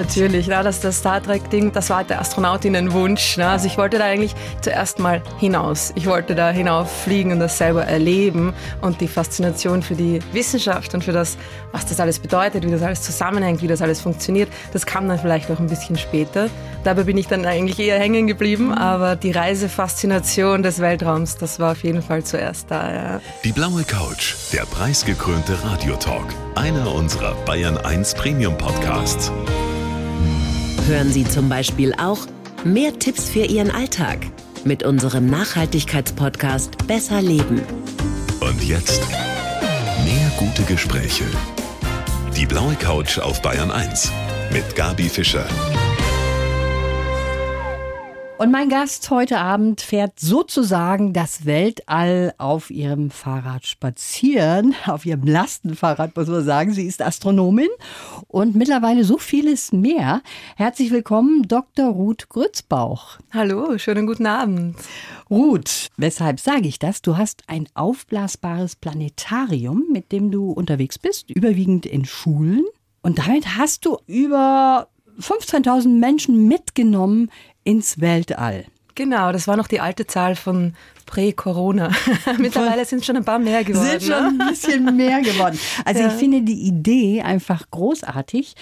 Natürlich, ja, das, das Star Trek-Ding, das war der Astronautinnenwunsch. Ne? Also ich wollte da eigentlich zuerst mal hinaus. Ich wollte da hinauffliegen und das selber erleben und die Faszination für die Wissenschaft und für das, was das alles bedeutet, wie das alles zusammenhängt, wie das alles funktioniert, das kam dann vielleicht auch ein bisschen später. Dabei bin ich dann eigentlich eher hängen geblieben, aber die Reisefaszination des Weltraums, das war auf jeden Fall zuerst da. Ja. Die blaue Couch, der preisgekrönte Radiotalk, einer unserer Bayern 1 Premium Podcasts. Hören Sie zum Beispiel auch mehr Tipps für Ihren Alltag mit unserem Nachhaltigkeitspodcast Besser Leben. Und jetzt mehr gute Gespräche. Die blaue Couch auf Bayern 1 mit Gabi Fischer. Und mein Gast heute Abend fährt sozusagen das Weltall auf ihrem Fahrrad spazieren, auf ihrem Lastenfahrrad, muss man sagen. Sie ist Astronomin und mittlerweile so vieles mehr. Herzlich willkommen, Dr. Ruth Grützbauch. Hallo, schönen guten Abend. Ruth, weshalb sage ich das? Du hast ein aufblasbares Planetarium, mit dem du unterwegs bist, überwiegend in Schulen. Und damit hast du über 15.000 Menschen mitgenommen ins Weltall. Genau, das war noch die alte Zahl von Prä-Corona. Mittlerweile sind es schon ein paar mehr geworden. Sind schon ne? ein bisschen mehr geworden. Also ja. ich finde die Idee einfach großartig.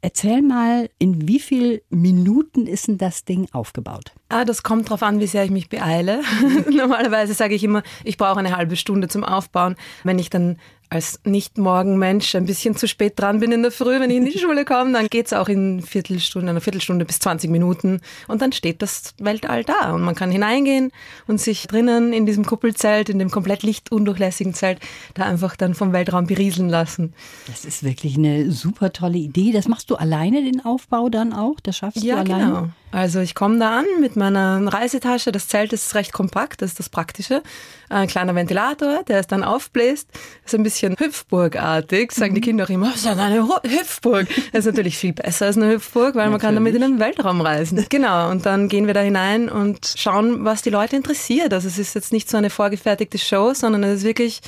Erzähl mal, in wie vielen Minuten ist denn das Ding aufgebaut? Ah, das kommt darauf an, wie sehr ich mich beeile. Normalerweise sage ich immer, ich brauche eine halbe Stunde zum Aufbauen. Wenn ich dann als Nicht-Morgenmensch ein bisschen zu spät dran bin in der Früh, wenn ich in die Schule komme, dann geht es auch in Viertelstunde, einer Viertelstunde bis 20 Minuten und dann steht das Weltall da und man kann hineingehen und sich drinnen in diesem Kuppelzelt, in dem komplett lichtundurchlässigen Zelt, da einfach dann vom Weltraum berieseln lassen. Das ist wirklich eine super tolle Idee. Das machst du alleine, den Aufbau dann auch? Das schaffst ja, du alleine? Genau. Also ich komme da an mit meiner Reisetasche. Das Zelt ist recht kompakt, das ist das Praktische. Ein kleiner Ventilator, der es dann aufbläst. ist ein bisschen Hüpfburgartig, sagen mhm. die Kinder auch immer, was ist denn eine Hüpfburg? Das ist natürlich viel besser als eine Hüpfburg, weil man kann damit in den Weltraum reisen. Genau, und dann gehen wir da hinein und schauen, was die Leute interessiert. Also es ist jetzt nicht so eine vorgefertigte Show, sondern es ist wirklich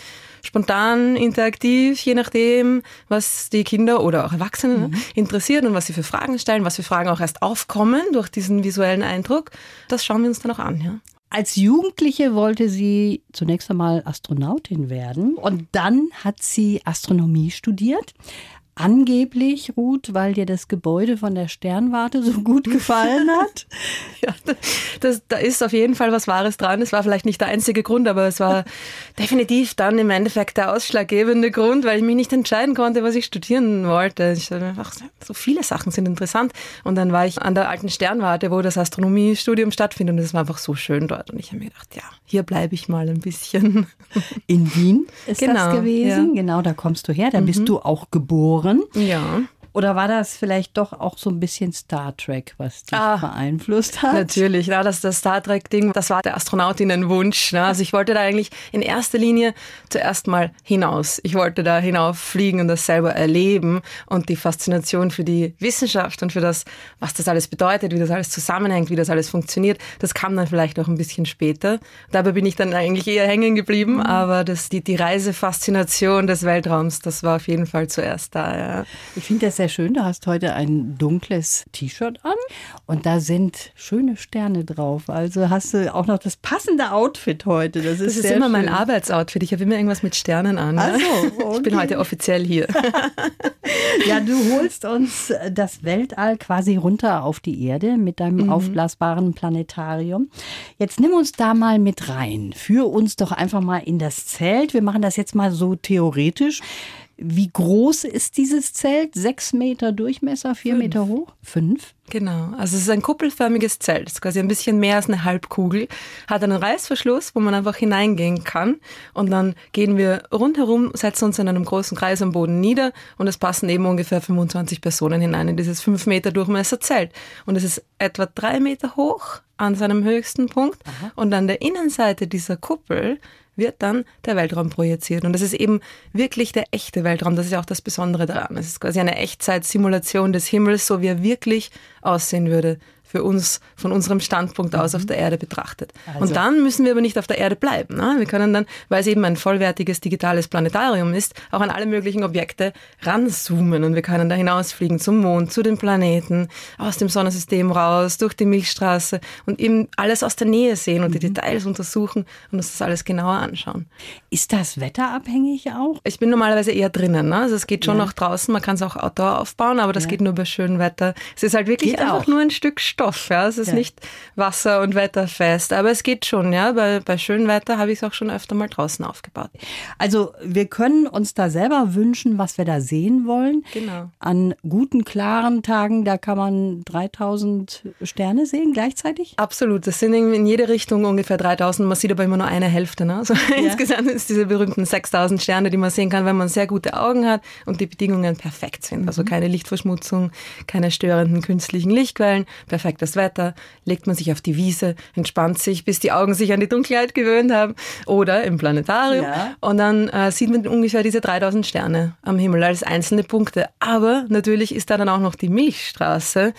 spontan, interaktiv, je nachdem, was die Kinder oder auch Erwachsene mhm. interessiert und was sie für Fragen stellen, was für Fragen auch erst aufkommen durch diesen visuellen Eindruck. Das schauen wir uns dann auch an. Ja. Als Jugendliche wollte sie zunächst einmal Astronautin werden und dann hat sie Astronomie studiert. Angeblich, Ruth, weil dir das Gebäude von der Sternwarte so gut gefallen hat? ja, das, da ist auf jeden Fall was Wahres dran. Es war vielleicht nicht der einzige Grund, aber es war definitiv dann im Endeffekt der ausschlaggebende Grund, weil ich mich nicht entscheiden konnte, was ich studieren wollte. Ich einfach, so viele Sachen sind interessant. Und dann war ich an der alten Sternwarte, wo das Astronomiestudium stattfindet. Und es war einfach so schön dort. Und ich habe mir gedacht, ja, hier bleibe ich mal ein bisschen. In Wien ist genau, das gewesen. Ja. Genau, da kommst du her. Da mhm. bist du auch geboren geboren. Ja. Oder war das vielleicht doch auch so ein bisschen Star Trek, was dich ah, beeinflusst hat? Natürlich, ja, das, das Star Trek-Ding, das war der Astronautinnenwunsch. Ne? Also ich wollte da eigentlich in erster Linie zuerst mal hinaus. Ich wollte da hinauffliegen und das selber erleben und die Faszination für die Wissenschaft und für das, was das alles bedeutet, wie das alles zusammenhängt, wie das alles funktioniert, das kam dann vielleicht auch ein bisschen später. Dabei bin ich dann eigentlich eher hängen geblieben, mhm. aber das, die, die Reisefaszination des Weltraums, das war auf jeden Fall zuerst da. Ja. Ich finde das sehr schön. Du hast heute ein dunkles T-Shirt an und da sind schöne Sterne drauf. Also hast du auch noch das passende Outfit heute. Das ist, das ist immer schön. mein Arbeitsoutfit. Ich habe immer irgendwas mit Sternen an. Ne? So, okay. Ich bin heute offiziell hier. ja, du holst uns das Weltall quasi runter auf die Erde mit deinem mhm. aufblasbaren Planetarium. Jetzt nimm uns da mal mit rein. Führ uns doch einfach mal in das Zelt. Wir machen das jetzt mal so theoretisch. Wie groß ist dieses Zelt? Sechs Meter Durchmesser, vier Fünf. Meter hoch? Fünf? Genau, also es ist ein kuppelförmiges Zelt, es ist quasi ein bisschen mehr als eine Halbkugel, hat einen Reißverschluss, wo man einfach hineingehen kann und dann gehen wir rundherum, setzen uns in einem großen Kreis am Boden nieder und es passen eben ungefähr 25 Personen hinein in dieses fünf Meter Durchmesser Zelt und es ist etwa drei Meter hoch an seinem höchsten Punkt Aha. und an der Innenseite dieser Kuppel wird dann der Weltraum projiziert. Und das ist eben wirklich der echte Weltraum. Das ist ja auch das Besondere daran. Es ist quasi eine Echtzeitsimulation des Himmels, so wie er wirklich aussehen würde, für uns von unserem Standpunkt aus mhm. auf der Erde betrachtet. Also. Und dann müssen wir aber nicht auf der Erde bleiben. Ne? Wir können dann, weil es eben ein vollwertiges digitales Planetarium ist, auch an alle möglichen Objekte ranzoomen und wir können da hinausfliegen zum Mond, zu den Planeten, aus dem Sonnensystem raus, durch die Milchstraße und eben alles aus der Nähe sehen und mhm. die Details untersuchen und uns das alles genauer anschauen. Ist das wetterabhängig auch? Ich bin normalerweise eher drinnen. Ne? Also es geht schon ja. noch draußen, man kann es auch outdoor aufbauen, aber das ja. geht nur bei schönem Wetter. Es ist halt wirklich geht einfach auch. nur ein Stück Stoff. Ja? Es ist ja. nicht Wasser- und Wetterfest, aber es geht schon. Ja? Bei, bei schönem Wetter habe ich es auch schon öfter mal draußen aufgebaut. Also wir können uns da selber wünschen, was wir da sehen wollen. Genau. An guten, klaren Tagen, da kann man 3000 Sterne sehen gleichzeitig? Absolut. Das sind in jede Richtung ungefähr 3000. Man sieht aber immer nur eine Hälfte. Ne? Also insgesamt ist diese berühmten 6000 Sterne, die man sehen kann, wenn man sehr gute Augen hat und die Bedingungen perfekt sind. Also mhm. keine Lichtverschmutzung, keine störenden künstlichen Lichtquellen, perfektes Wetter, legt man sich auf die Wiese, entspannt sich, bis die Augen sich an die Dunkelheit gewöhnt haben oder im Planetarium ja. und dann äh, sieht man ungefähr diese 3000 Sterne am Himmel als einzelne Punkte. Aber natürlich ist da dann auch noch die Milchstraße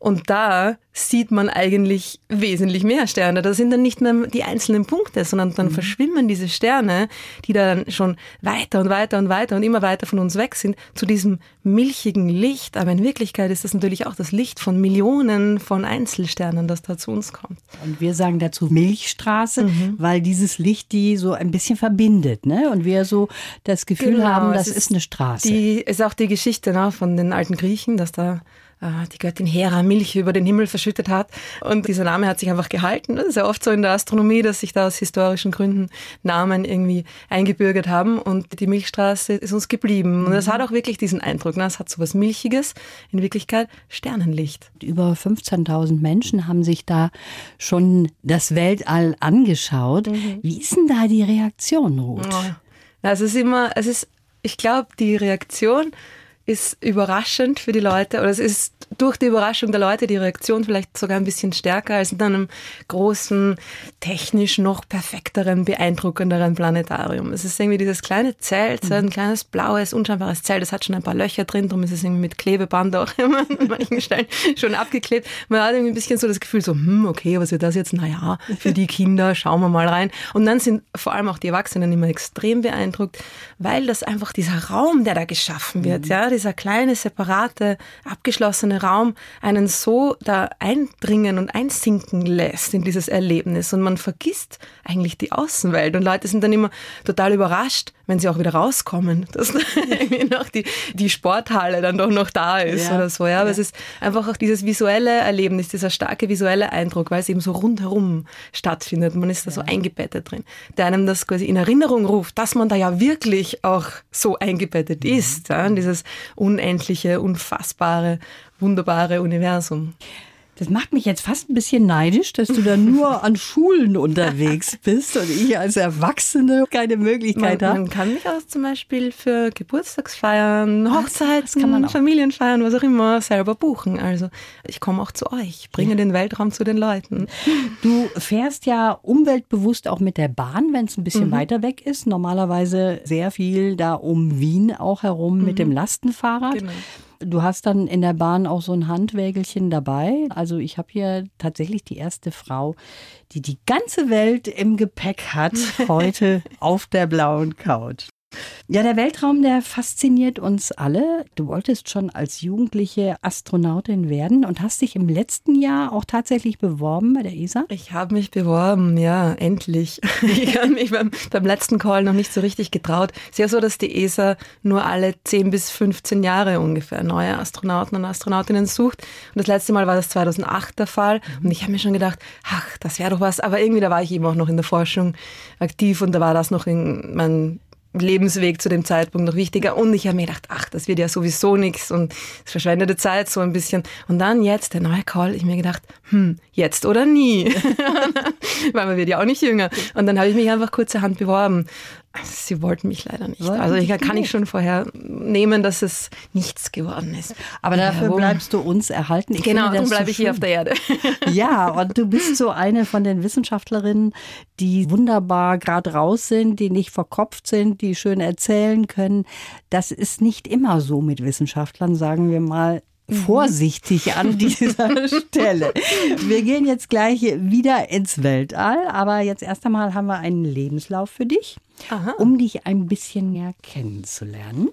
und da sieht man eigentlich wesentlich mehr Sterne. Da sind dann nicht mehr die einzelnen Punkte, sondern dann mhm. verschwimmen diese Sterne, die dann schon weiter und weiter und weiter und immer weiter von uns weg sind, zu diesem milchigen Licht. Aber in Wirklichkeit ist das natürlich auch das Licht von Millionen von Einzelsternen, das da zu uns kommt. Und wir sagen dazu Milchstraße, mhm. weil dieses Licht die so ein bisschen verbindet, ne? Und wir so das Gefühl genau, haben, das ist, ist, eine Straße. Die ist auch die Geschichte ne, von den alten Griechen, dass da die Göttin Hera Milch über den Himmel verschüttet hat. Und dieser Name hat sich einfach gehalten. Das ist ja oft so in der Astronomie, dass sich da aus historischen Gründen Namen irgendwie eingebürgert haben. Und die Milchstraße ist uns geblieben. Und das hat auch wirklich diesen Eindruck. Ne? Es hat so was Milchiges, in Wirklichkeit Sternenlicht. Über 15.000 Menschen haben sich da schon das Weltall angeschaut. Mhm. Wie ist denn da die Reaktion, Ruth? Oh. Also es ist immer, es ist, ich glaube, die Reaktion ist überraschend für die Leute oder es ist durch die Überraschung der Leute die Reaktion vielleicht sogar ein bisschen stärker als in einem großen, technisch noch perfekteren, beeindruckenderen Planetarium. Es ist irgendwie dieses kleine Zelt, mhm. ein kleines blaues, unscheinbares Zelt, das hat schon ein paar Löcher drin, darum ist es irgendwie mit Klebeband auch immer an manchen Stellen schon abgeklebt. Man hat irgendwie ein bisschen so das Gefühl so, hm, okay, was wird das jetzt? Naja, für die Kinder, schauen wir mal rein. Und dann sind vor allem auch die Erwachsenen immer extrem beeindruckt, weil das einfach dieser Raum, der da geschaffen wird, mhm. ja, dieser kleine, separate, abgeschlossene Raum einen so da eindringen und einsinken lässt in dieses Erlebnis. Und man vergisst eigentlich die Außenwelt. Und Leute sind dann immer total überrascht, wenn sie auch wieder rauskommen, dass irgendwie noch die, die Sporthalle dann doch noch da ist ja. oder so. Ja, aber ja. es ist einfach auch dieses visuelle Erlebnis, dieser starke visuelle Eindruck, weil es eben so rundherum stattfindet. Man ist da ja. so eingebettet drin, der einem das quasi in Erinnerung ruft, dass man da ja wirklich auch so eingebettet mhm. ist. Ja, in dieses unendliche, unfassbare, wunderbare Universum. Das macht mich jetzt fast ein bisschen neidisch, dass du da nur an Schulen unterwegs bist und ich als Erwachsene keine Möglichkeit habe. Man kann mich auch zum Beispiel für Geburtstagsfeiern, Hochzeiten, Familienfeiern, was auch immer, selber buchen. Also ich komme auch zu euch, bringe ja. den Weltraum zu den Leuten. Du fährst ja umweltbewusst auch mit der Bahn, wenn es ein bisschen mhm. weiter weg ist. Normalerweise sehr viel da um Wien auch herum mhm. mit dem Lastenfahrrad. Genau. Du hast dann in der Bahn auch so ein Handwägelchen dabei. Also ich habe hier tatsächlich die erste Frau, die die ganze Welt im Gepäck hat, heute auf der blauen Couch. Ja, der Weltraum, der fasziniert uns alle. Du wolltest schon als jugendliche Astronautin werden und hast dich im letzten Jahr auch tatsächlich beworben bei der ESA? Ich habe mich beworben, ja, endlich. Ich habe mich beim, beim, letzten Call noch nicht so richtig getraut. Es ist ja so, dass die ESA nur alle 10 bis 15 Jahre ungefähr neue Astronauten und Astronautinnen sucht. Und das letzte Mal war das 2008 der Fall. Und ich habe mir schon gedacht, ach, das wäre doch was. Aber irgendwie, da war ich eben auch noch in der Forschung aktiv und da war das noch in meinem Lebensweg zu dem Zeitpunkt noch wichtiger. Und ich habe mir gedacht, ach, das wird ja sowieso nichts und es verschwendete Zeit so ein bisschen. Und dann jetzt der neue Call, ich mir gedacht, hm, jetzt oder nie. Weil man wird ja auch nicht jünger. Und dann habe ich mich einfach kurzerhand beworben. Sie wollten mich leider nicht. Wollten also ich kann ich schon vorher nehmen, dass es nichts geworden ist. Aber dafür ja, bleibst du uns erhalten. Ich genau, dann bleibe so ich hier auf der Erde. ja, und du bist so eine von den Wissenschaftlerinnen, die wunderbar gerade raus sind, die nicht verkopft sind, die schön erzählen können. Das ist nicht immer so mit Wissenschaftlern, sagen wir mal vorsichtig an dieser Stelle. Wir gehen jetzt gleich wieder ins Weltall, aber jetzt erst einmal haben wir einen Lebenslauf für dich, Aha. um dich ein bisschen mehr kennenzulernen.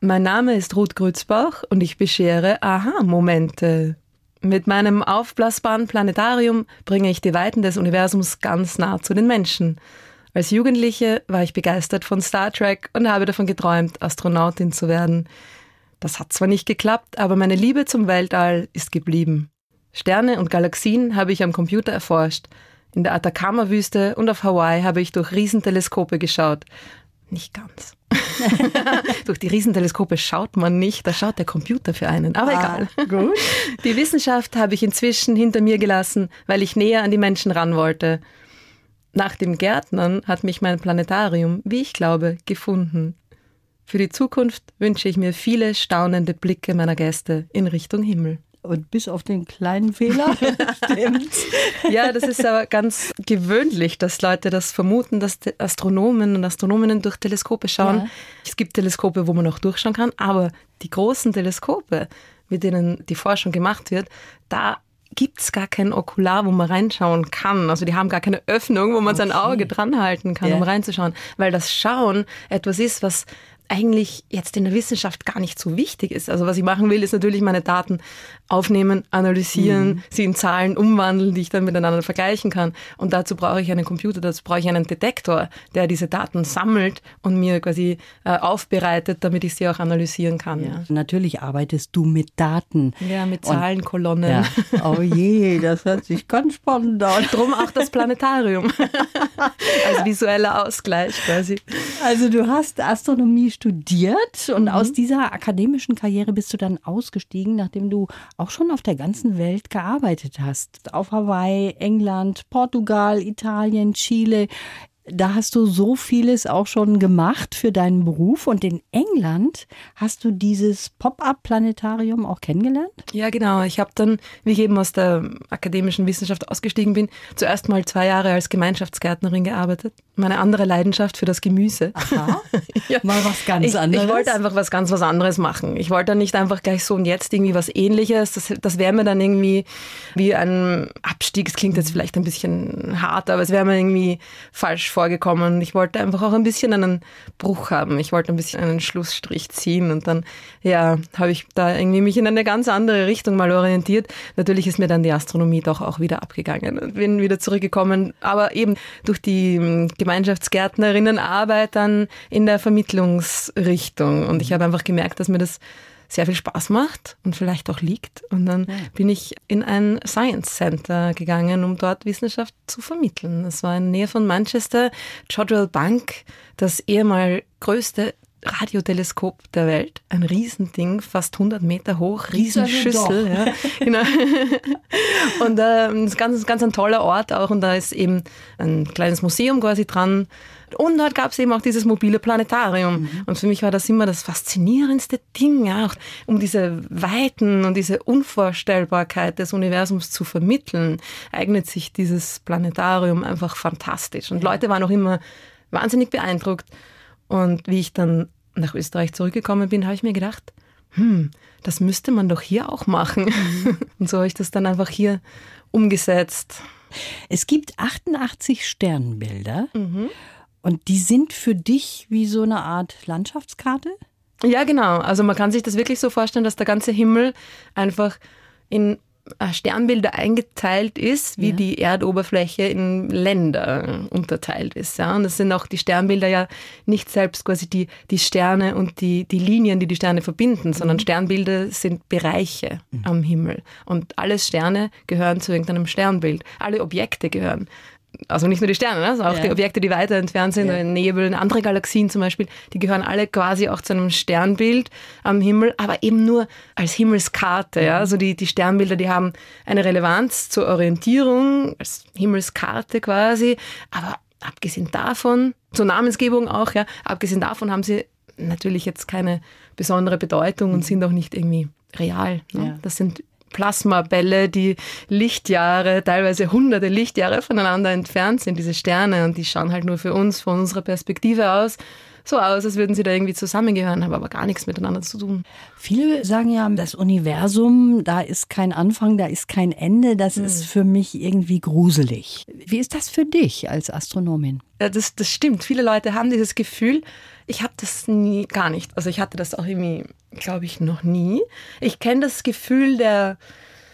Mein Name ist Ruth Grützbach und ich beschere Aha-Momente. Mit meinem aufblasbaren Planetarium bringe ich die Weiten des Universums ganz nah zu den Menschen. Als Jugendliche war ich begeistert von Star Trek und habe davon geträumt, Astronautin zu werden. Das hat zwar nicht geklappt, aber meine Liebe zum Weltall ist geblieben. Sterne und Galaxien habe ich am Computer erforscht. In der Atacama-Wüste und auf Hawaii habe ich durch Riesenteleskope geschaut. Nicht ganz. durch die Riesenteleskope schaut man nicht, da schaut der Computer für einen. Aber Ah, egal. gut. Die Wissenschaft habe ich inzwischen hinter mir gelassen, weil ich näher an die Menschen ran wollte. Nach dem Gärtnern hat mich mein Planetarium, wie ich glaube, gefunden. Für die Zukunft wünsche ich mir viele staunende Blicke meiner Gäste in Richtung Himmel. Und bis auf den kleinen Fehler, stimmt's. Ja, das ist aber ganz gewöhnlich, dass Leute das vermuten, dass Astronomen und Astronominnen durch Teleskope schauen. Ja. Es gibt Teleskope, wo man auch durchschauen kann, aber die großen Teleskope, mit denen die Forschung gemacht wird, da gibt's gar kein Okular, wo man reinschauen kann. Also die haben gar keine Öffnung, wo man sein Auge dran halten kann, Ja. um reinzuschauen. Weil das Schauen etwas ist, was eigentlich jetzt in der Wissenschaft gar nicht so wichtig ist. Also was ich machen will, ist natürlich meine Daten aufnehmen, analysieren, sie in Zahlen umwandeln, die ich dann miteinander vergleichen kann. Und dazu brauche ich einen Computer, dazu brauche ich einen Detektor, der diese Daten sammelt und mir quasi äh, aufbereitet, damit ich sie auch analysieren kann. Ja, Natürlich arbeitest du mit Daten. ja mit Und- Zahlenkolonnen. Ja. Oh je, das hört sich ganz spannend an. Drum auch das Planetarium als visueller Ausgleich quasi. Also du hast Astronomie studiert und Mhm. aus dieser akademischen Karriere bist du dann ausgestiegen, nachdem du auch schon auf der ganzen Welt gearbeitet hast. Auf Hawaii, England, Portugal, Italien, Chile. Da hast du so vieles auch schon gemacht für deinen Beruf. Und in England hast du dieses Pop-up-Planetarium auch kennengelernt? Ja, genau. Ich habe dann, wie ich eben aus der akademischen Wissenschaft ausgestiegen bin, zuerst mal zwei Jahre als Gemeinschaftsgärtnerin gearbeitet. Meine andere Leidenschaft für das Gemüse. Aha. Ja. Mal was ganz ich, anderes. Ich wollte einfach was ganz was anderes machen. Ich wollte dann nicht einfach gleich so und jetzt irgendwie was ähnliches. Das, das wäre mir dann irgendwie wie ein Abstieg. Es klingt jetzt vielleicht ein bisschen hart, aber es wäre mir irgendwie falsch vorgekommen. Ich wollte einfach auch ein bisschen einen Bruch haben. Ich wollte ein bisschen einen Schlussstrich ziehen und dann, ja, habe ich da irgendwie mich in eine ganz andere Richtung mal orientiert. Natürlich ist mir dann die Astronomie doch auch wieder abgegangen und bin wieder zurückgekommen. Aber eben durch die ähm, Gemeinschaftsgärtnerinnenarbeit dann in der Vermittlungsrichtung. Und ich habe einfach gemerkt, dass mir das sehr viel Spaß macht und vielleicht auch liegt. Und dann bin ich in ein Science Center gegangen, um dort Wissenschaft zu vermitteln. Das war in der Nähe von Manchester, Jodrell Bank, das ehemal größte Radioteleskop der Welt. Ein Riesending, fast 100 Meter hoch, Riesenschüssel. Ja, genau. Und äh, das ist ganz, ganz ein toller Ort auch. Und da ist eben ein kleines Museum quasi dran. Und dort gab es eben auch dieses mobile Planetarium. Und für mich war das immer das faszinierendste Ding, ja, auch um diese Weiten und diese Unvorstellbarkeit des Universums zu vermitteln, eignet sich dieses Planetarium einfach fantastisch. Und Leute waren auch immer wahnsinnig beeindruckt. Und wie ich dann nach Österreich zurückgekommen bin, habe ich mir gedacht, hm, das müsste man doch hier auch machen. Und so habe ich das dann einfach hier umgesetzt. Es gibt 88 Sternbilder Mhm. Und die sind für dich wie so eine Art Landschaftskarte? Ja, genau. Also man kann sich das wirklich so vorstellen, dass der ganze Himmel einfach in äh, Sternbilder eingeteilt ist, wie Ja. die Erdoberfläche in Länder unterteilt ist. Ja? Und das sind auch die Sternbilder ja nicht selbst quasi die, die Sterne und die, die Linien, die die Sterne verbinden, sondern Sternbilder sind Bereiche am Himmel. Und alle Sterne gehören zu irgendeinem Sternbild. Alle Objekte gehören. Also nicht nur die Sterne, ne? also auch Ja. die Objekte, die weiter entfernt sind, Ja. Nebel, andere Galaxien zum Beispiel, die gehören alle quasi auch zu einem Sternbild am Himmel, aber eben nur als Himmelskarte. Ja? Also die, die Sternbilder, die haben eine Relevanz zur Orientierung, als Himmelskarte quasi, aber abgesehen davon, zur Namensgebung auch, ja, abgesehen davon haben sie natürlich jetzt keine besondere Bedeutung und sind auch nicht irgendwie real. Ne? Ja. Das sind Plasmabälle, die Lichtjahre, teilweise hunderte Lichtjahre voneinander entfernt sind, diese Sterne, und die schauen halt nur für uns, von unserer Perspektive aus, so aus, als würden sie da irgendwie zusammengehören, haben aber gar nichts miteinander zu tun. Viele sagen ja, das Universum, da ist kein Anfang, da ist kein Ende. Das hm. ist für mich irgendwie gruselig. Wie ist das für dich als Astronomin? Ja, das, das stimmt. Viele Leute haben dieses Gefühl. Ich habe das nie, gar nicht. Also ich hatte das auch irgendwie, glaube ich, noch nie. Ich kenne das Gefühl der,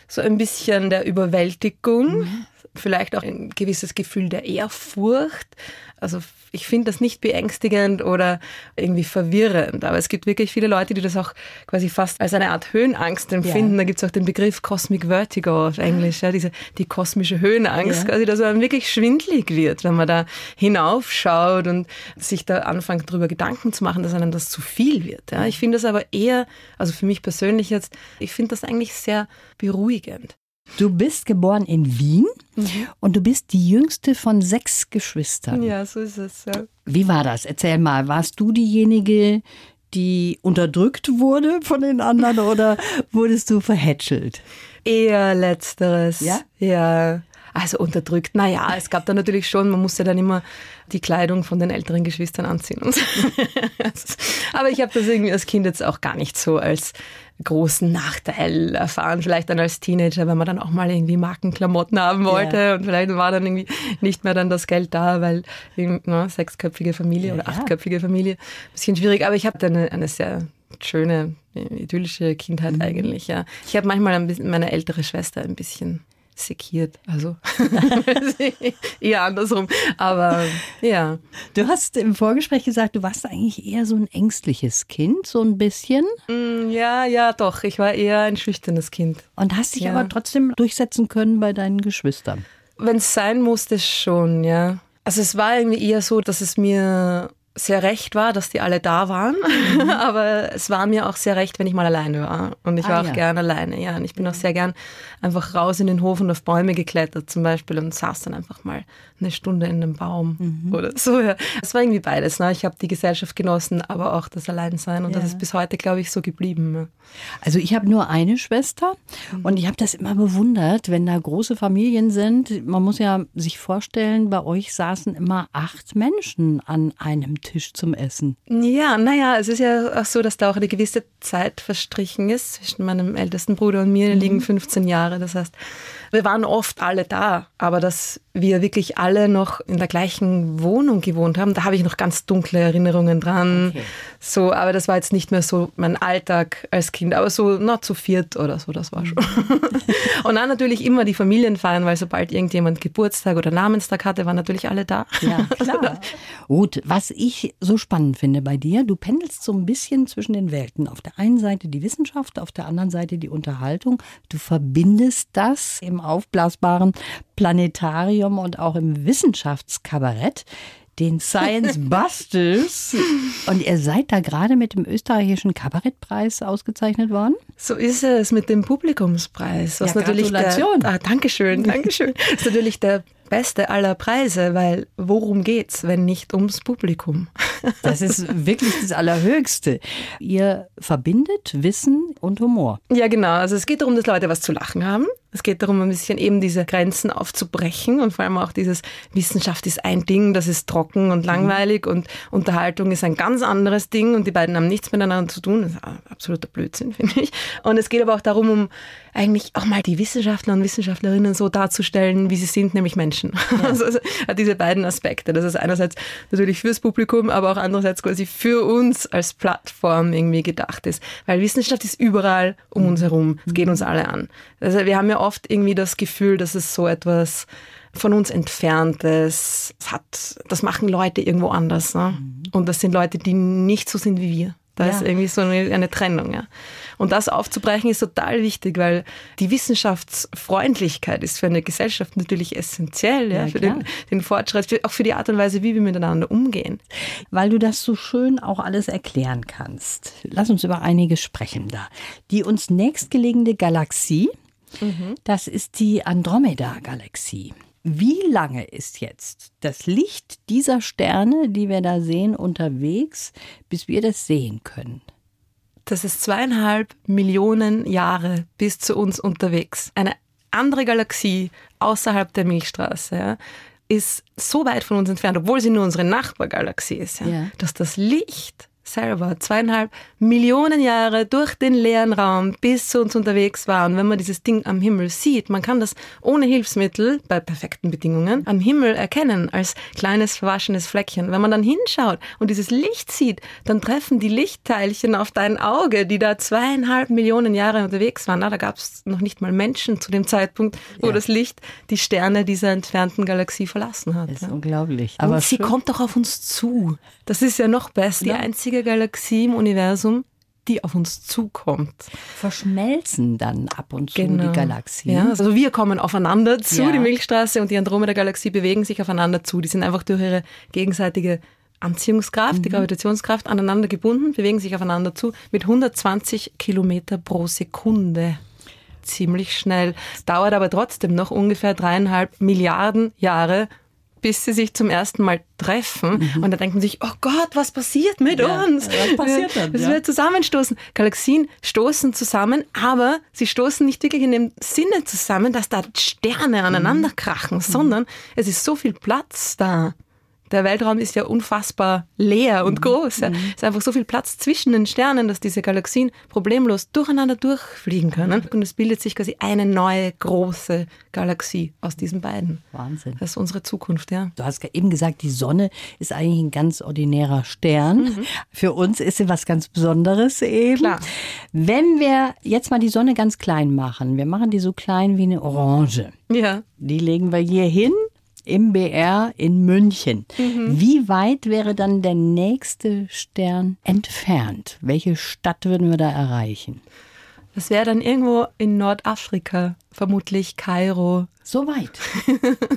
so ein bisschen der Überwältigung. Mhm vielleicht auch ein gewisses Gefühl der Ehrfurcht. Also ich finde das nicht beängstigend oder irgendwie verwirrend, aber es gibt wirklich viele Leute, die das auch quasi fast als eine Art Höhenangst empfinden. Ja. Da gibt es auch den Begriff Cosmic Vertigo auf Englisch, ja, diese die kosmische Höhenangst, ja. quasi, dass man wirklich schwindlig wird, wenn man da hinaufschaut und sich da anfängt, darüber Gedanken zu machen, dass einem das zu viel wird. Ja. Ich finde das aber eher, also für mich persönlich jetzt, ich finde das eigentlich sehr beruhigend. Du bist geboren in Wien mhm. und du bist die jüngste von sechs Geschwistern. Ja, so ist es. Ja. Wie war das? Erzähl mal, warst du diejenige, die unterdrückt wurde von den anderen oder wurdest du verhätschelt? Eher letzteres. Ja? Ja. Also unterdrückt. Naja, es gab da natürlich schon, man musste dann immer die Kleidung von den älteren Geschwistern anziehen. Aber ich habe das irgendwie als Kind jetzt auch gar nicht so als großen Nachteil erfahren, vielleicht dann als Teenager, wenn man dann auch mal irgendwie Markenklamotten haben wollte ja. und vielleicht war dann irgendwie nicht mehr dann das Geld da, weil ne, sechsköpfige Familie ja, oder achtköpfige Familie, bisschen schwierig, aber ich habe eine, eine sehr schöne, idyllische Kindheit mhm. eigentlich, ja. Ich habe manchmal ein bisschen meine ältere Schwester ein bisschen sekiert. Also eher andersrum. Aber ja. Du hast im Vorgespräch gesagt, du warst eigentlich eher so ein ängstliches Kind, so ein bisschen. Mm, ja, ja, doch. Ich war eher ein schüchternes Kind. Und hast dich ja. aber trotzdem durchsetzen können bei deinen Geschwistern. Wenn es sein musste, schon, ja. Also es war irgendwie eher so, dass es mir sehr recht war, dass die alle da waren. Mhm. Aber es war mir auch sehr recht, wenn ich mal alleine war. Und ich ah, war auch ja. gern alleine, ja. Und ich bin auch sehr gern einfach raus in den Hof und auf Bäume geklettert zum Beispiel und saß dann einfach mal eine Stunde in einem Baum mhm. oder so. Ja. Es war irgendwie beides. Ne? Ich habe die Gesellschaft genossen, aber auch das Alleinsein. Und ja. das ist bis heute, glaube ich, so geblieben. Also ich habe nur eine Schwester mhm. und ich habe das immer bewundert, wenn da große Familien sind. Man muss ja sich vorstellen, bei euch saßen immer acht Menschen an einem Tisch zum Essen. Ja, naja, es ist ja auch so, dass da auch eine gewisse Zeit verstrichen ist zwischen meinem ältesten Bruder und mir. Mhm. liegen 15 Jahre. Das heißt, wir waren oft alle da, aber dass wir wirklich alle noch in der gleichen Wohnung gewohnt haben, da habe ich noch ganz dunkle Erinnerungen dran. Okay. So, aber das war jetzt nicht mehr so mein Alltag als Kind, aber so na, zu viert oder so, das war schon. Mhm. und dann natürlich immer die Familienfeiern, weil sobald irgendjemand Geburtstag oder Namenstag hatte, waren natürlich alle da. Ja, klar. Gut, was ich so spannend finde bei dir, du pendelst so ein bisschen zwischen den Welten. Auf der einen Seite die Wissenschaft, auf der anderen Seite die Unterhaltung. Du verbindest das im aufblasbaren Planetarium und auch im Wissenschaftskabarett den Science Busters. Und ihr seid da gerade mit dem österreichischen Kabarettpreis ausgezeichnet worden? So ist es mit dem Publikumspreis. Was ja, natürlich Gratulation. Der, ah, Dankeschön, Dankeschön. das ist natürlich der beste aller Preise, weil worum geht's, wenn nicht ums Publikum? Das ist wirklich das Allerhöchste. Ihr verbindet Wissen und Humor. Ja, genau. Also es geht darum, dass Leute was zu lachen haben. Es geht darum, ein bisschen eben diese Grenzen aufzubrechen und vor allem auch dieses Wissenschaft ist ein Ding, das ist trocken und langweilig mhm. und Unterhaltung ist ein ganz anderes Ding und die beiden haben nichts miteinander zu tun. Das ist absoluter Blödsinn, finde ich. Und es geht aber auch darum, um eigentlich auch mal die Wissenschaftler und Wissenschaftlerinnen so darzustellen, wie sie sind, nämlich Menschen. Ja. Also, hat diese beiden Aspekte. Das ist einerseits natürlich fürs Publikum, aber auch andererseits quasi für uns als Plattform irgendwie gedacht ist. Weil Wissenschaft ist überall um uns herum. Es geht uns alle an. Also wir haben ja oft irgendwie das Gefühl, dass es so etwas von uns entferntes hat. Das machen Leute irgendwo anders. Ne? Mhm. Und das sind Leute, die nicht so sind wie wir. Da ja. ist irgendwie so eine, eine, Trennung. Ja. Und das aufzubrechen ist total wichtig, weil die Wissenschaftsfreundlichkeit ist für eine Gesellschaft natürlich essentiell, ja, ja für den, den, Fortschritt, auch für die Art und Weise, wie wir miteinander umgehen. Weil du das so schön auch alles erklären kannst. Lass uns über einige sprechen da. Die uns nächstgelegene Galaxie, mhm. das ist die Andromeda-Galaxie. Wie lange ist jetzt das Licht dieser Sterne, die wir da sehen, unterwegs, bis wir das sehen können? Das ist zweieinhalb Millionen Jahre bis zu uns unterwegs. Eine andere Galaxie außerhalb der Milchstraße ja, ist so weit von uns entfernt, obwohl sie nur unsere Nachbargalaxie ist, ja, Ja. dass das Licht selber zweieinhalb Millionen Jahre durch den leeren Raum bis zu uns unterwegs war. Und wenn man dieses Ding am Himmel sieht, man kann das ohne Hilfsmittel bei perfekten Bedingungen am Himmel erkennen als kleines verwaschenes Fleckchen. Wenn man dann hinschaut und dieses Licht sieht, dann treffen die Lichtteilchen auf dein Auge, die da zweieinhalb Millionen Jahre unterwegs waren. Na, da gab es noch nicht mal Menschen zu dem Zeitpunkt, wo Ja. das Licht die Sterne dieser entfernten Galaxie verlassen hat. Das ist ja. unglaublich. Aber Aber sie schön. kommt doch auf uns zu. Das ist ja noch besser. Die Ja. Einzige Galaxie im Universum, die auf uns zukommt. verschmelzen dann ab und zu die Galaxien. Ja, also wir kommen aufeinander zu, Ja. die Milchstraße und die Andromeda-Galaxie bewegen sich aufeinander zu. Die sind einfach durch ihre gegenseitige Anziehungskraft, Mhm. die Gravitationskraft aneinander gebunden, bewegen sich aufeinander zu mit 120 Kilometer pro Sekunde. Ziemlich schnell. Dauert aber trotzdem noch ungefähr dreieinhalb Milliarden Jahre, bis sie sich zum ersten Mal treffen. Und da denkt man sich, oh Gott, was passiert mit Mhm. Ja, uns? was passiert dann, Es ja. wird zusammenstoßen. Galaxien stoßen zusammen, aber sie stoßen nicht wirklich in dem Sinne zusammen, dass da Sterne aneinander krachen, sondern es ist so viel Platz da. Der Weltraum ist ja unfassbar leer und groß. Ja. Es ist einfach so viel Platz zwischen den Sternen, dass diese Galaxien problemlos durcheinander durchfliegen können. Und es bildet sich quasi eine neue große Galaxie aus diesen beiden. Wahnsinn. Das ist unsere Zukunft, ja. Du hast eben gesagt, die Sonne ist eigentlich ein ganz ordinärer Stern. Für uns ist sie was ganz Besonderes eben. Klar. Wenn wir jetzt mal die Sonne ganz klein machen, wir machen die so klein wie eine Orange. Ja. Die legen wir hier hin im BR in München. Wie weit wäre dann der nächste Stern entfernt? Welche Stadt würden wir da erreichen? Das wäre dann irgendwo in Nordafrika, vermutlich Kairo. So weit.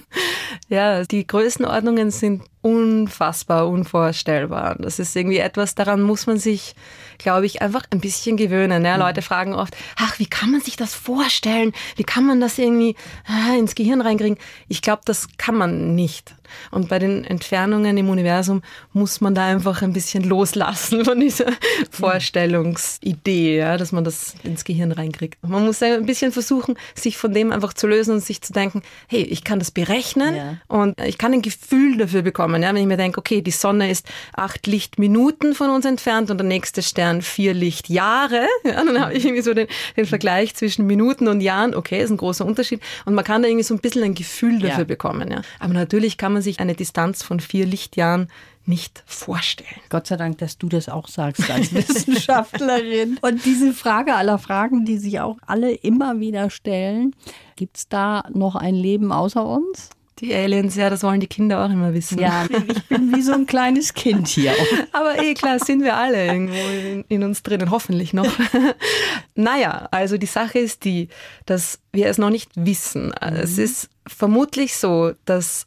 Ja, die Größenordnungen sind unfassbar, unvorstellbar. Das ist irgendwie etwas, daran muss man sich, glaube ich, einfach ein bisschen gewöhnen. Ja, Leute fragen oft, ach, wie kann man sich das vorstellen? Wie kann man das irgendwie ah, ins Gehirn reinkriegen? Ich glaube, das kann man nicht. Und bei den Entfernungen im Universum muss man da einfach ein bisschen loslassen von dieser Vorstellungsidee, ja, dass man das ins Gehirn reinkriegt. Man muss ein bisschen versuchen, sich von dem einfach zu lösen und sich zu denken, hey, ich kann das berechnen Ja. und ich kann ein Gefühl dafür bekommen. Ja, wenn ich mir denke, okay, die Sonne ist acht Lichtminuten von uns entfernt und der nächste Stern vier Lichtjahre, ja, dann habe ich irgendwie so den, den Vergleich zwischen Minuten und Jahren. Okay, ist ein großer Unterschied. Und man kann da irgendwie so ein bisschen ein Gefühl dafür Ja. bekommen. Ja. Aber natürlich kann man sich eine Distanz von vier Lichtjahren nicht vorstellen. Gott sei Dank, dass du das auch sagst als Wissenschaftlerin. Und diese Frage aller Fragen, die sich auch alle immer wieder stellen, gibt es da noch ein Leben außer uns? Die Aliens, ja, das wollen die Kinder auch immer wissen. Ja, ich bin wie so ein kleines Kind hier. Aber eh klar, sind wir alle irgendwo in, in uns drinnen, hoffentlich noch. naja, also die Sache ist die, dass wir es noch nicht wissen. Es ist vermutlich so, dass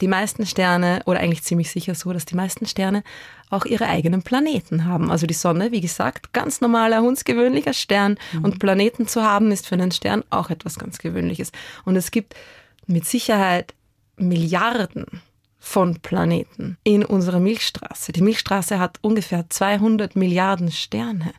die meisten Sterne, oder eigentlich ziemlich sicher so, dass die meisten Sterne auch ihre eigenen Planeten haben. Also die Sonne, wie gesagt, ganz normaler, hundsgewöhnlicher Stern. Und Planeten zu haben, ist für einen Stern auch etwas ganz Gewöhnliches. Und es gibt mit Sicherheit Milliarden von Planeten in unserer Milchstraße. Die Milchstraße hat ungefähr 200 Milliarden Sterne.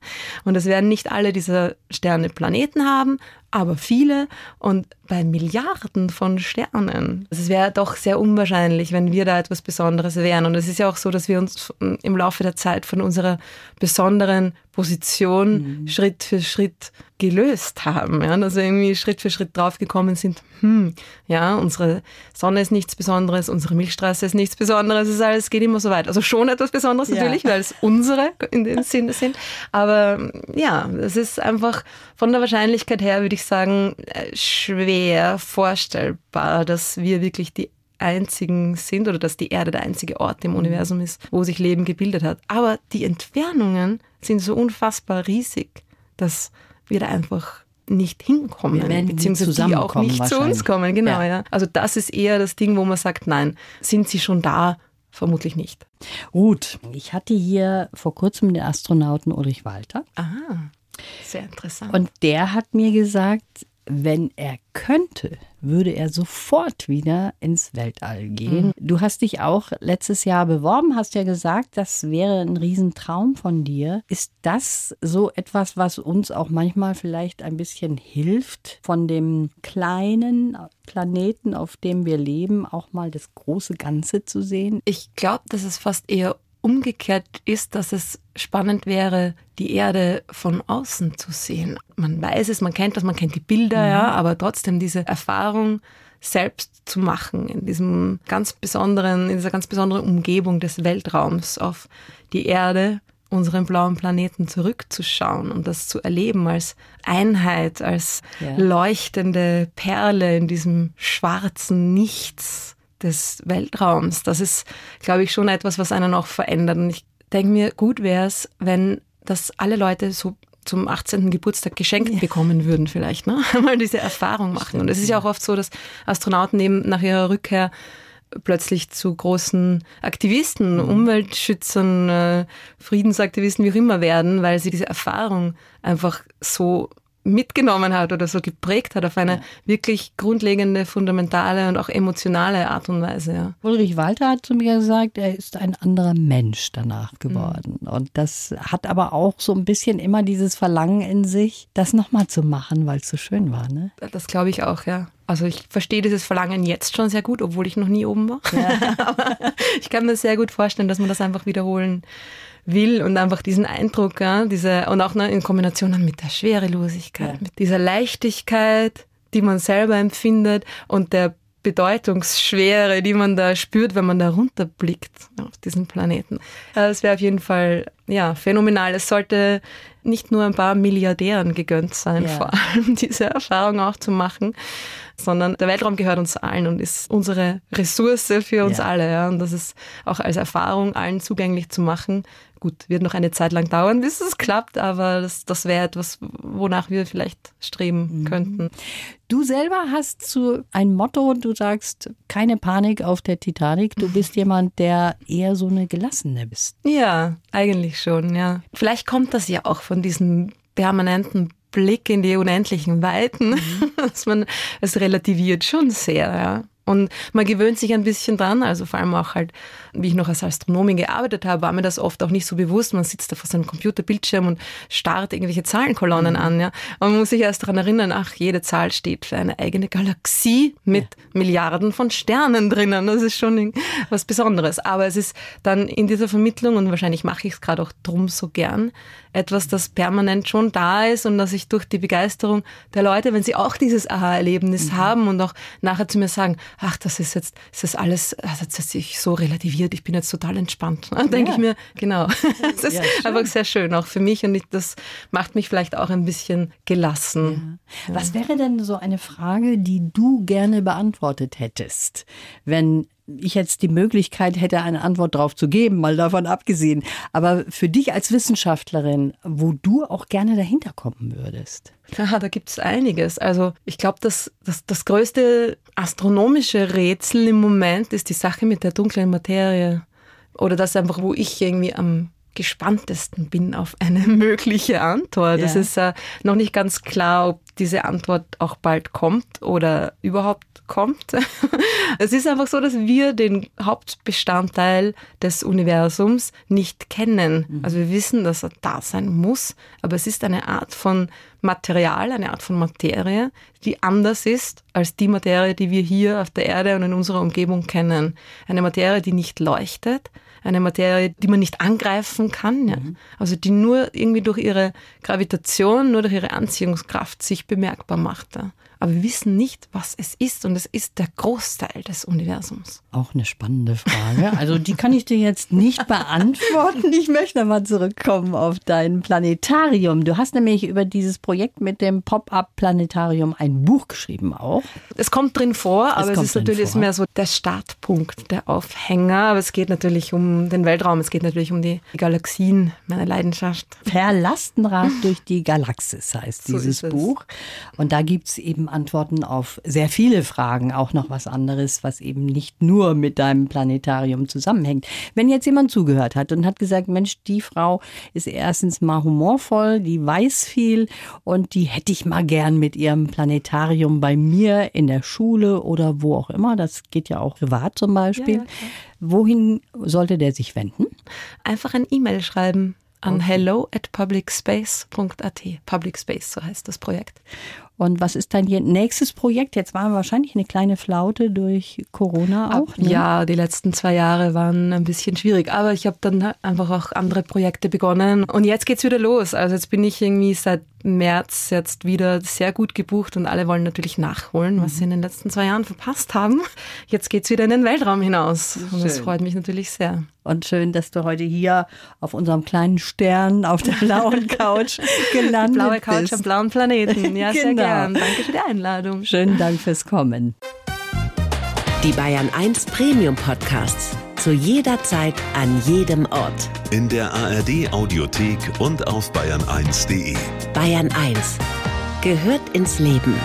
Und es werden nicht alle dieser Sterne Planeten haben, aber viele und bei Milliarden von Sternen. Also es wäre doch sehr unwahrscheinlich, wenn wir da etwas Besonderes wären. Und es ist ja auch so, dass wir uns im Laufe der Zeit von unserer besonderen Position Schritt für Schritt gelöst haben. Ja? Also irgendwie Schritt für Schritt draufgekommen sind, hm, ja, unsere Sonne ist nichts Besonderes, unsere Milchstraße ist nichts Besonderes, es alles, geht immer so weit. Also schon etwas Besonderes Ja. natürlich, weil es unsere in dem Sinne sind. Aber ja, es ist einfach von der Wahrscheinlichkeit her, würde ich sagen, äh, schwer vorstellbar, dass wir wirklich die einzigen sind oder dass die Erde der einzige Ort im Universum ist, wo sich Leben gebildet hat. Aber die Entfernungen sind so unfassbar riesig, dass wir da einfach nicht hinkommen, beziehungsweise die auch nicht zu uns kommen. Genau, Ja. ja. Also das ist eher das Ding, wo man sagt, nein, sind sie schon da? Vermutlich nicht. Gut, ich hatte hier vor kurzem den Astronauten Ulrich Walter Ah, sehr interessant. und der hat mir gesagt, wenn er könnte, würde er sofort wieder ins Weltall gehen. Mhm. Du hast dich auch letztes Jahr beworben, hast ja gesagt, das wäre ein Riesentraum von dir. Ist das so etwas, was uns auch manchmal vielleicht ein bisschen hilft, von dem kleinen Planeten, auf dem wir leben, auch mal das große Ganze zu sehen? Ich glaube, dass es fast eher umgekehrt ist, dass es spannend wäre, die Erde von außen zu sehen. Man weiß es, man kennt das, man kennt die Bilder, mhm. ja, aber trotzdem diese Erfahrung selbst zu machen in diesem ganz besonderen, in dieser ganz besonderen Umgebung des Weltraums auf die Erde, unseren blauen Planeten zurückzuschauen und das zu erleben als Einheit, als ja. leuchtende Perle in diesem schwarzen Nichts des Weltraums. Das ist, glaube ich, schon etwas, was einen auch verändert. Und ich denke mir, gut wäre es, wenn das alle Leute so zum 18. Geburtstag geschenkt ja. bekommen würden vielleicht, ne? Mal diese Erfahrung machen. Und es ist ja auch oft so, dass Astronauten eben nach ihrer Rückkehr plötzlich zu großen Aktivisten, mhm. Umweltschützern, äh, Friedensaktivisten, wie auch immer werden, weil sie diese Erfahrung einfach so mitgenommen hat oder so geprägt hat auf eine ja. wirklich grundlegende, fundamentale und auch emotionale Art und Weise. Ja. Ulrich Walter hat zu mir gesagt, er ist ein anderer Mensch danach geworden. Mhm. Und das hat aber auch so ein bisschen immer dieses Verlangen in sich, das nochmal zu machen, weil es so schön war. Ne? Das glaube ich auch, ja. Also ich verstehe dieses Verlangen jetzt schon sehr gut, obwohl ich noch nie oben war. Ja. ich kann mir sehr gut vorstellen, dass man das einfach wiederholen will und einfach diesen Eindruck, ja, diese, und auch ne, in Kombination dann mit der Schwerelosigkeit, ja. mit dieser Leichtigkeit, die man selber empfindet und der Bedeutungsschwere, die man da spürt, wenn man da runterblickt auf diesen Planeten. Das wäre auf jeden Fall ja phänomenal. Es sollte nicht nur ein paar Milliardären gegönnt sein, ja. vor allem diese Erfahrung auch zu machen, sondern der Weltraum gehört uns allen und ist unsere Ressource für uns ja. alle. Ja. Und das ist auch als Erfahrung allen zugänglich zu machen, Gut, wird noch eine Zeit lang dauern, bis es klappt, aber das, das wäre etwas, wonach wir vielleicht streben mhm. könnten. Du selber hast zu ein Motto, du sagst, keine Panik auf der Titanic. Du bist jemand, der eher so eine gelassene bist. Ja, eigentlich schon, ja. Vielleicht kommt das ja auch von diesem permanenten Blick in die unendlichen Weiten, mhm. dass man es relativiert schon sehr, ja. Und man gewöhnt sich ein bisschen dran, also vor allem auch halt, wie ich noch als Astronomin gearbeitet habe, war mir das oft auch nicht so bewusst. Man sitzt da vor seinem Computerbildschirm und starrt irgendwelche Zahlenkolonnen an, ja. Und man muss sich erst daran erinnern, ach, jede Zahl steht für eine eigene Galaxie mit ja. Milliarden von Sternen drinnen. Das ist schon was Besonderes. Aber es ist dann in dieser Vermittlung, und wahrscheinlich mache ich es gerade auch drum so gern, etwas, das permanent schon da ist und dass ich durch die Begeisterung der Leute, wenn sie auch dieses Aha-Erlebnis mhm. haben und auch nachher zu mir sagen, ach, das ist jetzt, ist das alles, das hat sich so relativiert, ich bin jetzt total entspannt. Dann denke ja. ich mir, genau, es ist ja, einfach sehr schön, auch für mich und ich, das macht mich vielleicht auch ein bisschen gelassen. Ja. Was wäre denn so eine Frage, die du gerne beantwortet hättest, wenn ich jetzt die Möglichkeit hätte, eine Antwort darauf zu geben, mal davon abgesehen. Aber für dich als Wissenschaftlerin, wo du auch gerne dahinter kommen würdest? Ja, da gibt es einiges. Also ich glaube, dass das, das größte astronomische Rätsel im Moment ist die Sache mit der dunklen Materie. Oder das einfach, wo ich irgendwie am gespanntesten bin auf eine mögliche Antwort. Ja. Es ist äh, noch nicht ganz klar, ob diese Antwort auch bald kommt oder überhaupt kommt. es ist einfach so, dass wir den Hauptbestandteil des Universums nicht kennen. Mhm. Also wir wissen, dass er da sein muss, aber es ist eine Art von Material, eine Art von Materie, die anders ist als die Materie, die wir hier auf der Erde und in unserer Umgebung kennen. Eine Materie, die nicht leuchtet, eine Materie, die man nicht angreifen kann, ja. Mhm. also die nur irgendwie durch ihre Gravitation, nur durch ihre Anziehungskraft sich bemerkbar macht. Ja aber wir wissen nicht, was es ist und es ist der Großteil des Universums. Auch eine spannende Frage. Also die kann ich dir jetzt nicht beantworten. Ich möchte nochmal zurückkommen auf dein Planetarium. Du hast nämlich über dieses Projekt mit dem Pop-up-Planetarium ein Buch geschrieben auch. Es kommt drin vor, aber es, es ist natürlich vor. mehr so der Startpunkt, der Aufhänger. Aber es geht natürlich um den Weltraum, es geht natürlich um die Galaxien, meine Leidenschaft. Per Lastenrad durch die Galaxis heißt so dieses Buch. Und da gibt's eben Antworten auf sehr viele Fragen, auch noch was anderes, was eben nicht nur mit deinem Planetarium zusammenhängt. Wenn jetzt jemand zugehört hat und hat gesagt, Mensch, die Frau ist erstens mal humorvoll, die weiß viel und die hätte ich mal gern mit ihrem Planetarium bei mir in der Schule oder wo auch immer. Das geht ja auch privat zum Beispiel. Ja, ja, Wohin sollte der sich wenden? Einfach ein E-Mail schreiben an okay. hello at publicspace.at. Public Space, so heißt das Projekt. Und was ist dein nächstes Projekt? Jetzt war wahrscheinlich eine kleine Flaute durch Corona auch. Ne? Ja, die letzten zwei Jahre waren ein bisschen schwierig, aber ich habe dann einfach auch andere Projekte begonnen. Und jetzt geht's wieder los. Also jetzt bin ich irgendwie seit März jetzt wieder sehr gut gebucht und alle wollen natürlich nachholen, was mhm. sie in den letzten zwei Jahren verpasst haben. Jetzt geht's wieder in den Weltraum hinaus. Schön. Und das freut mich natürlich sehr. Und schön, dass du heute hier auf unserem kleinen Stern auf der blauen Couch gelandet Blaue Couch bist. am blauen Planeten. Ja, genau. sehr gern. Danke für die Einladung. Schönen Dank fürs Kommen. Die Bayern 1 Premium Podcasts. Zu jeder Zeit, an jedem Ort. In der ARD Audiothek und auf bayern1.de. Bayern 1 gehört ins Leben.